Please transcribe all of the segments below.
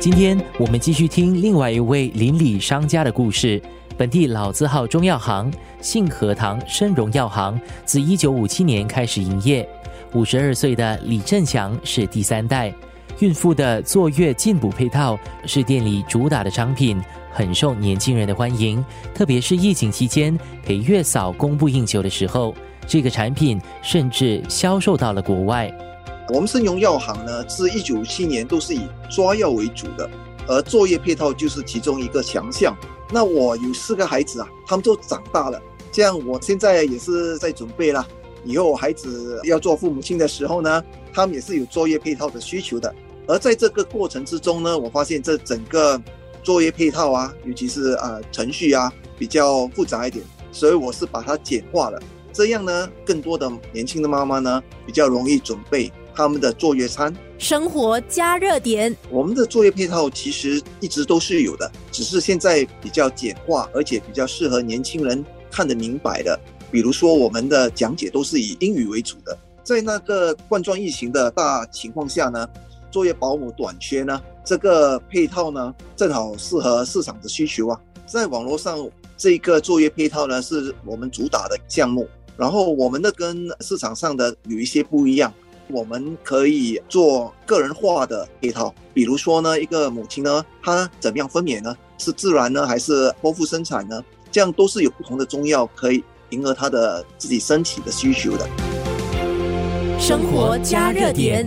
今天我们继续听另外一位邻里商家的故事。本地老字号中药行信和堂生荣药行自一九五七年开始营业。五十二岁的李振祥是第三代。孕妇的坐月进补配套是店里主打的商品，很受年轻人的欢迎。特别是疫情期间陪月嫂供不应求的时候，这个产品甚至销售到了国外。我们生荣药行呢，自一九五七年都是以抓药为主的，而作业配套就是其中一个强项。那我有四个孩子啊，他们都长大了，这样我现在也是在准备啦。以后孩子要做父母亲的时候呢，他们也是有作业配套的需求的。而在这个过程之中呢，我发现这整个作业配套啊，尤其是呃程序啊，比较复杂一点，所以我是把它简化了。这样呢，更多的年轻的妈妈呢，比较容易准备他们的作业餐。生活加热点，我们的作业配套其实一直都是有的，只是现在比较简化，而且比较适合年轻人看得明白的。比如说，我们的讲解都是以英语为主的。在那个冠状疫情的大情况下呢，作业保姆短缺呢，这个配套呢，正好适合市场的需求啊。在网络上，这个作业配套呢，是我们主打的项目。然后我们的跟市场上的有一些不一样。我们可以做个人化的配套，比如说呢，一个母亲呢，她怎么样分娩呢？是自然呢，还是剖腹生产呢？这样都是有不同的中药可以迎合她的自己身体的需求的。生活加热点。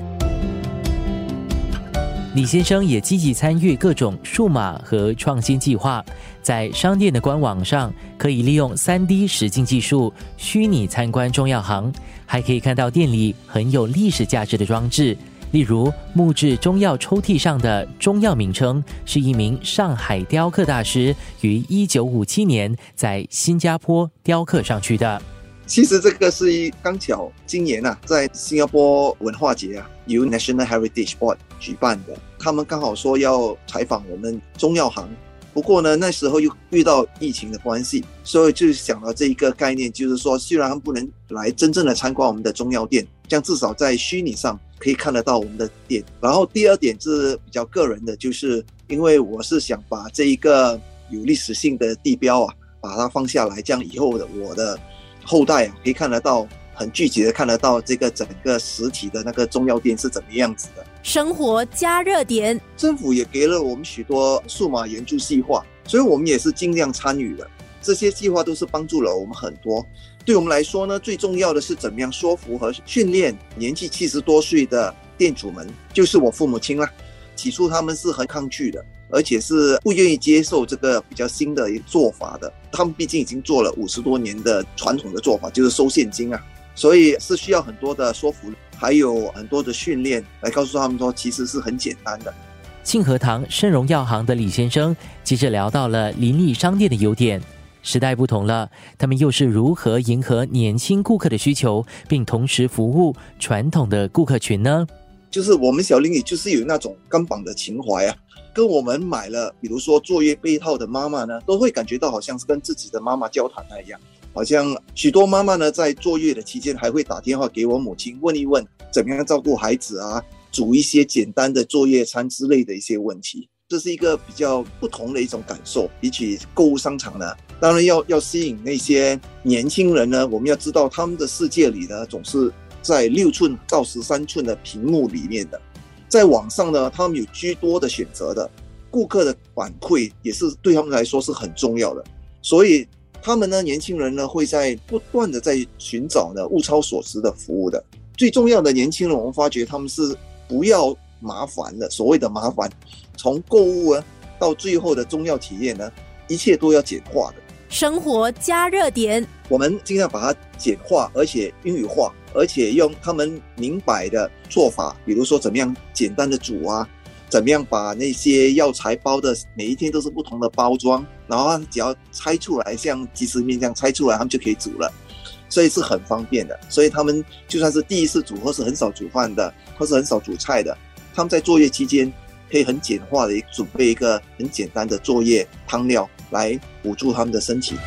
李先生也积极参与各种数码和创新计划，在商店的官网上可以利用三 D 实境技术虚拟参观中药行，还可以看到店里很有历史价值的装置，例如木质中药抽屉上的中药名称是一名上海雕刻大师于一九五七年在新加坡雕刻上去的。其实这个是一刚巧今年啊，在新加坡文化节啊，由 National Heritage Board 举办的，他们刚好说要采访我们中药行，不过呢，那时候又遇到疫情的关系，所以就想到这一个概念，就是说，虽然不能来真正的参观我们的中药店，这样至少在虚拟上可以看得到我们的店。然后第二点是比较个人的，就是因为我是想把这一个有历史性的地标啊，把它放下来，这样以后的我的。后代啊，可以看得到，很具体的看得到这个整个实体的那个中药店是怎么样子的。生活加热点，政府也给了我们许多数码援助计划，所以我们也是尽量参与的。这些计划都是帮助了我们很多。对我们来说呢，最重要的是怎么样说服和训练年纪七十多岁的店主们，就是我父母亲啦。起初他们是很抗拒的。而且是不愿意接受这个比较新的做法的，他们毕竟已经做了五十多年的传统的做法，就是收现金啊，所以是需要很多的说服，还有很多的训练来告诉他们说，其实是很简单的。庆和堂盛荣药行的李先生接着聊到了邻里商店的优点。时代不同了，他们又是如何迎合年轻顾客的需求，并同时服务传统的顾客群呢？就是我们小邻里就是有那种钢绑的情怀啊。跟我们买了，比如说坐月被套的妈妈呢，都会感觉到好像是跟自己的妈妈交谈那样。好像许多妈妈呢，在坐月的期间，还会打电话给我母亲，问一问怎么样照顾孩子啊，煮一些简单的坐月餐之类的一些问题。这是一个比较不同的一种感受。比起购物商场呢，当然要要吸引那些年轻人呢，我们要知道他们的世界里呢，总是在六寸到十三寸的屏幕里面的。在网上呢，他们有居多的选择的，顾客的反馈也是对他们来说是很重要的，所以他们呢，年轻人呢会在不断的在寻找呢物超所值的服务的。最重要的年轻人，我们发觉他们是不要麻烦的，所谓的麻烦，从购物啊到最后的中药体验呢，一切都要简化的。生活加热点，我们尽量把它简化，而且英语化。而且用他们明白的做法，比如说怎么样简单的煮啊，怎么样把那些药材包的每一天都是不同的包装，然后只要拆出来，像即食面这样拆出来，他们就可以煮了，所以是很方便的。所以他们就算是第一次煮，或是很少煮饭的，或是很少煮菜的，他们在作业期间可以很简化的准备一个很简单的作业汤料来补助他们的身体。